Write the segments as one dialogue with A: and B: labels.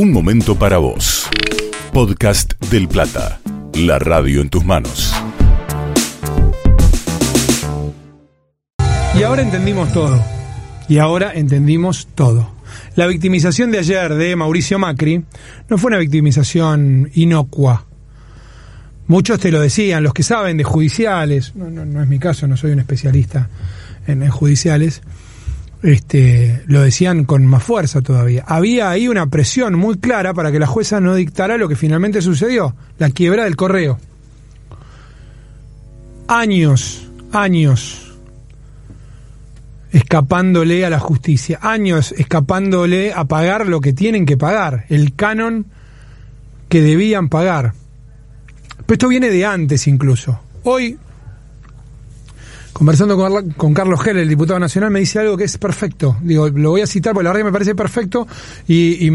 A: Un momento para vos. Podcast del Plata. La radio en tus manos.
B: Y ahora entendimos todo. Y ahora entendimos todo. La victimización de ayer de Mauricio Macri no fue una victimización inocua. Muchos te lo decían, los que saben de judiciales, no, es mi caso, no soy un especialista en judiciales, este, lo decían con más fuerza todavía. Había ahí una presión muy clara para que la jueza no dictara lo que finalmente sucedió, la quiebra del correo. Años, años escapándole a la justicia, años escapándole a pagar lo que tienen que pagar, el canon que debían pagar. Pero esto viene de antes incluso. Hoy, conversando con, Carlos Heller, el diputado nacional, me dice algo que es perfecto. Digo, lo voy a citar porque la verdad que me parece perfecto y,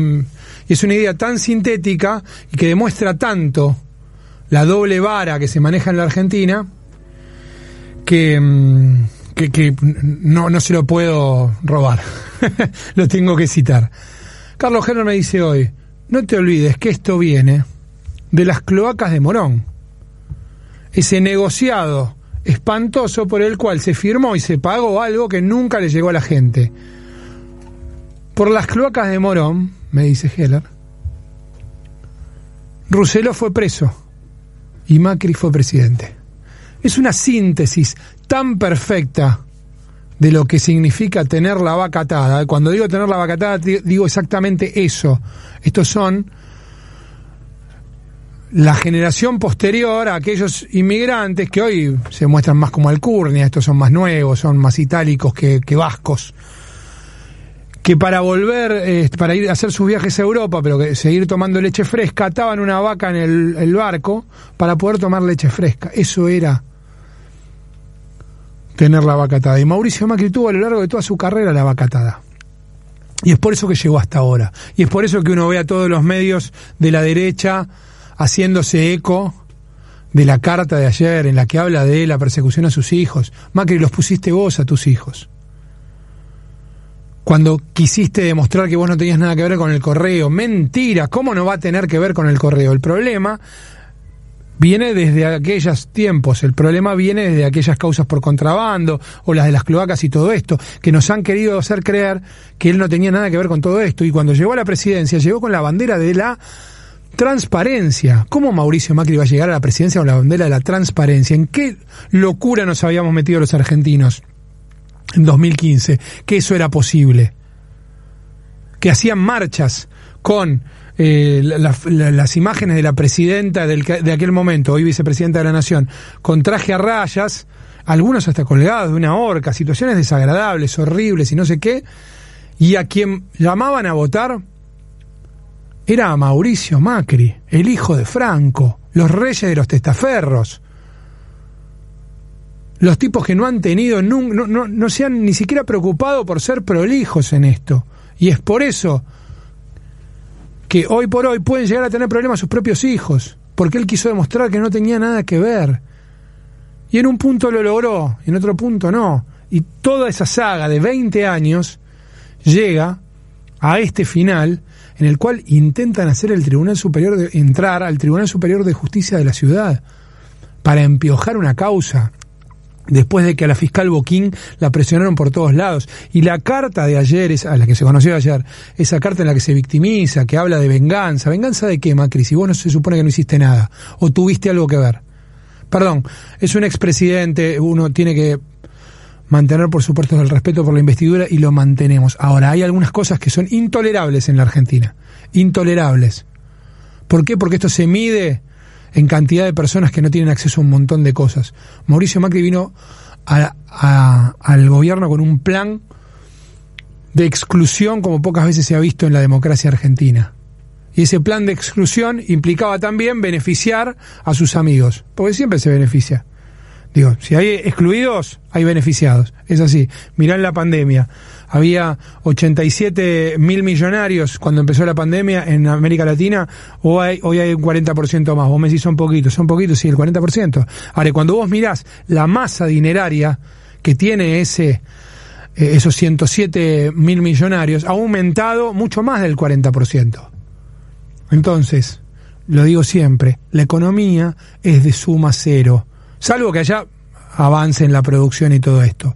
B: es una idea tan sintética y que demuestra tanto la doble vara que se maneja en la Argentina que, mm, no, no se lo puedo robar. lo tengo que citar. Carlos Heller me dice hoy, no te olvides que esto viene de las cloacas de Morón. Ese negociado espantoso por el cual se firmó y se pagó algo que nunca le llegó a la gente. Por las cloacas de Morón, me dice Heller, Rousselot fue preso y Macri fue presidente. Es una síntesis tan perfecta de lo que significa tener la vaca atada. Cuando digo tener la vaca atada, di- digo exactamente eso. Estos son la generación posterior a aquellos inmigrantes que hoy se muestran más como alcurnia, estos son más nuevos, son más itálicos que, que vascos, que para volver, eh, para ir a hacer sus viajes a Europa, pero que seguir tomando leche fresca, ataban una vaca en el, el barco para poder tomar leche fresca. Eso era tener la vaca atada. Y Mauricio Macri tuvo a lo largo de toda su carrera la vaca atada. Y es por eso que llegó hasta ahora. Y es por eso que uno ve a todos los medios de la derecha haciéndose eco de la carta de ayer en la que habla de la persecución a sus hijos. Macri, los pusiste vos a tus hijos. Cuando quisiste demostrar que vos no tenías nada que ver con el correo. Mentira, ¿cómo no va a tener que ver con el correo? El problema viene desde aquellos tiempos, el problema viene desde aquellas causas por contrabando o las de las cloacas y todo esto, que nos han querido hacer creer que él no tenía nada que ver con todo esto. Y cuando llegó a la presidencia, llegó con la bandera de la transparencia. ¿Cómo Mauricio Macri va a llegar a la presidencia con la bandera de la transparencia? ¿En qué locura nos habíamos metido los argentinos en 2015? Que eso era posible. Que hacían marchas con eh, la- la- las imágenes de la presidenta de aquel momento, hoy vicepresidenta de la Nación, con traje a rayas, algunos hasta colgados de una horca, situaciones desagradables, horribles y no sé qué, y a quien llamaban a votar era Mauricio Macri, el hijo de Franco, los reyes de los testaferros. Los tipos que no han tenido, no, no, no se han ni siquiera preocupado por ser prolijos en esto. Y es por eso que hoy por hoy pueden llegar a tener problemas sus propios hijos, porque él quiso demostrar que no tenía nada que ver. Y en un punto lo logró, en otro punto no. Y toda esa saga de 20 años llega a este final en el cual intentan hacer el Tribunal Superior de entrar al Tribunal Superior de Justicia de la ciudad para empiojar una causa después de que a la fiscal Boquín la presionaron por todos lados. Y la carta de ayer, esa, la que se conoció ayer, esa carta en la que se victimiza, que habla de venganza. ¿Venganza de qué, Macri? Si vos no se supone que no hiciste nada, o tuviste algo que ver. Perdón, es un expresidente, uno tiene que mantener, por supuesto, el respeto por la investidura y lo mantenemos. Ahora, hay algunas cosas que son intolerables en la Argentina. Intolerables. ¿Por qué? Porque esto se mide en cantidad de personas que no tienen acceso a un montón de cosas. Mauricio Macri vino al gobierno con un plan de exclusión como pocas veces se ha visto en la democracia argentina. Y ese plan de exclusión implicaba también beneficiar a sus amigos, porque siempre se beneficia. Digo, si hay excluidos, hay beneficiados. Es así. Mirá la pandemia. Había 87 mil millonarios cuando empezó la pandemia en América Latina, o hay, hoy hay un 40% más. Vos me decís son poquitos, son poquitos, sí, el 40%. Ahora, cuando vos mirás la masa dineraria que tiene ese, eh, esos 107 mil millonarios, ha aumentado mucho más del 40%. Entonces, lo digo siempre, la economía es de suma cero, salvo que haya avance en la producción y todo esto.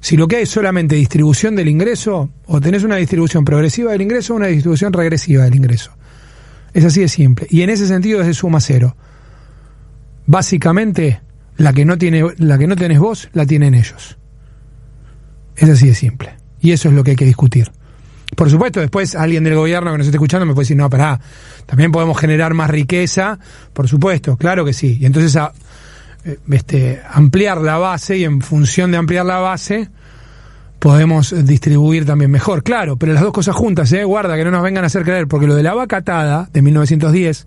B: Si lo que hay es solamente distribución del ingreso, o tenés una distribución progresiva del ingreso o una distribución regresiva del ingreso. Es así de simple. Y en ese sentido es de suma cero. Básicamente, la que no tiene, la que no tenés vos, la tienen ellos. Es así de simple. Y eso es lo que hay que discutir. Por supuesto, después alguien del gobierno que nos esté escuchando me puede decir, no, pará, también podemos generar más riqueza, por supuesto, claro que sí. Y entonces a, este, ampliar la base y en función de ampliar la base podemos distribuir también mejor. Claro, pero las dos cosas juntas, ¿eh? guarda que no nos vengan a hacer creer, porque lo de la vaca atada de 1910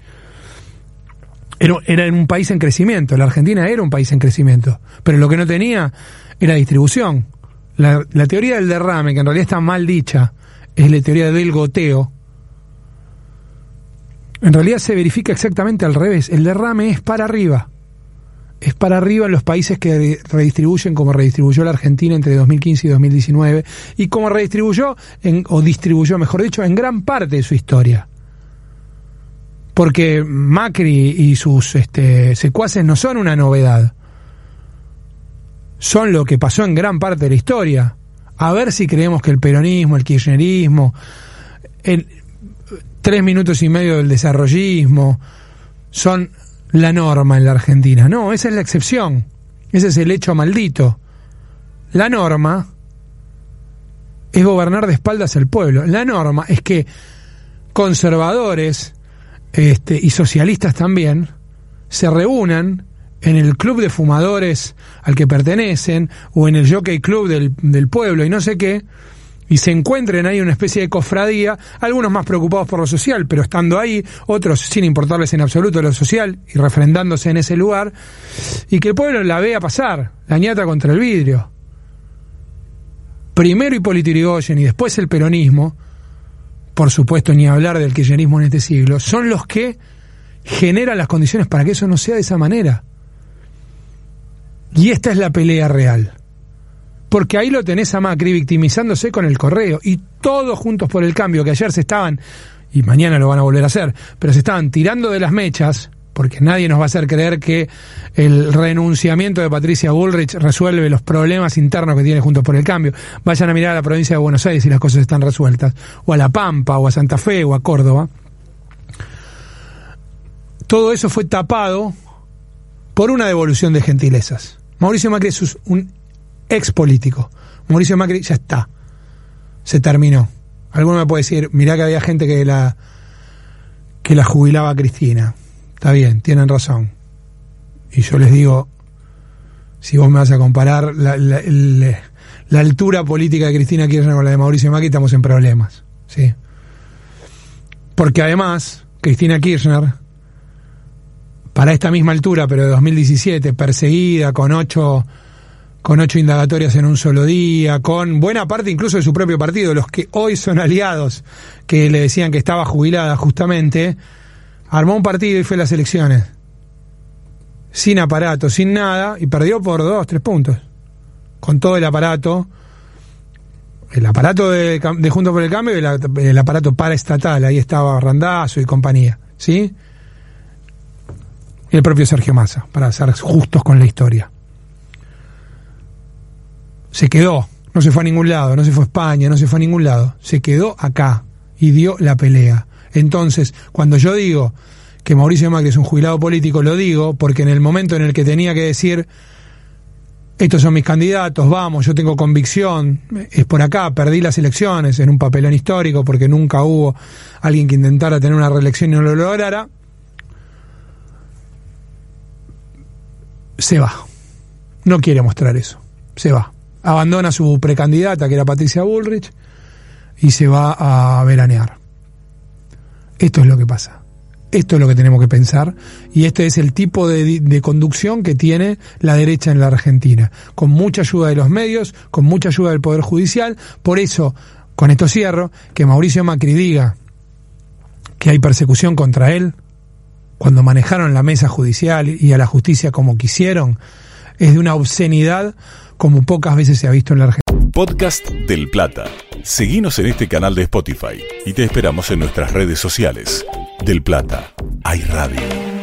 B: era, era en un país en crecimiento, la Argentina era un país en crecimiento, pero lo que no tenía era distribución. La, la teoría del derrame, que en realidad está mal dicha, es la teoría del goteo, en realidad se verifica exactamente al revés. El derrame es para arriba. Es para arriba en los países que redistribuyen como redistribuyó la Argentina entre 2015 y 2019 y como redistribuyó, en, o distribuyó, mejor dicho, en gran parte de su historia. Porque Macri y sus este, secuaces no son una novedad. Son lo que pasó en gran parte de la historia. A ver si creemos que el peronismo, el kirchnerismo, el, tres minutos y medio del desarrollismo son la norma en la Argentina. No, esa es la excepción. Ese es el hecho maldito. La norma es gobernar de espaldas al pueblo. La norma es que conservadores este, y socialistas también se reúnan en el club de fumadores al que pertenecen o en el jockey club del, del pueblo y no sé qué, y se encuentren ahí una especie de cofradía, algunos más preocupados por lo social, pero estando ahí, otros sin importarles en absoluto lo social y refrendándose en ese lugar, y que el pueblo la vea pasar, la ñata contra el vidrio. Primero Hipólito Yrigoyen y después el peronismo, por supuesto ni hablar del kirchnerismo en este siglo, son los que generan las condiciones para que eso no sea de esa manera. Y esta es la pelea real porque ahí lo tenés a Macri victimizándose con el correo y todos juntos por el cambio que ayer se estaban, y mañana lo van a volver a hacer, pero se estaban tirando de las mechas, porque nadie nos va a hacer creer que el renunciamiento de Patricia Bullrich resuelve los problemas internos que tiene Juntos por el Cambio. Vayan a mirar a la provincia de Buenos Aires si las cosas están resueltas, o a La Pampa, o a Santa Fe, o a Córdoba. Todo eso fue tapado por una devolución de gentilezas. Mauricio Macri es un ex político. Mauricio Macri ya está. Se terminó. Alguno me puede decir, mirá que había gente que la que la jubilaba a Cristina. Está bien, tienen razón. Y yo les digo, si vos me vas a comparar la, altura política de Cristina Kirchner con la de Mauricio Macri, estamos en problemas. ¿sí? Porque además, Cristina Kirchner, para esta misma altura, pero de 2017, perseguida con ocho con ocho indagatorias en un solo día, con buena parte incluso de su propio partido, los que hoy son aliados, que le decían que estaba jubilada justamente, armó un partido y fue a las elecciones. Sin aparato, sin nada, y perdió por dos, tres puntos. Con todo el aparato, el aparato de, de Juntos por el Cambio y el, el aparato paraestatal, ahí estaba Randazo y compañía, ¿sí? Y el propio Sergio Massa, para ser justos con la historia se quedó, no se fue a ningún lado, no se fue a España, no se fue a ningún lado, se quedó acá y dio la pelea. Entonces, cuando yo digo que Mauricio Macri es un jubilado político, lo digo porque en el momento en el que tenía que decir, estos son mis candidatos, vamos, yo tengo convicción, es por acá, perdí las elecciones en un papelón histórico porque nunca hubo alguien que intentara tener una reelección y no lo lograra, se va. No quiere mostrar eso, se va abandona su precandidata, que era Patricia Bullrich, y se va a veranear. Esto es lo que pasa. Esto es lo que tenemos que pensar y este es el tipo de, de, conducción que tiene la derecha en la Argentina, con mucha ayuda de los medios, con mucha ayuda del Poder Judicial. Por eso, con esto cierro, que Mauricio Macri diga que hay persecución contra él, cuando manejaron la mesa judicial y a la justicia como quisieron, es de una obscenidad como pocas veces se ha visto en la Argentina.
A: Podcast del Plata. Seguimos en este canal de Spotify y te esperamos en nuestras redes sociales. Del Plata, hay radio.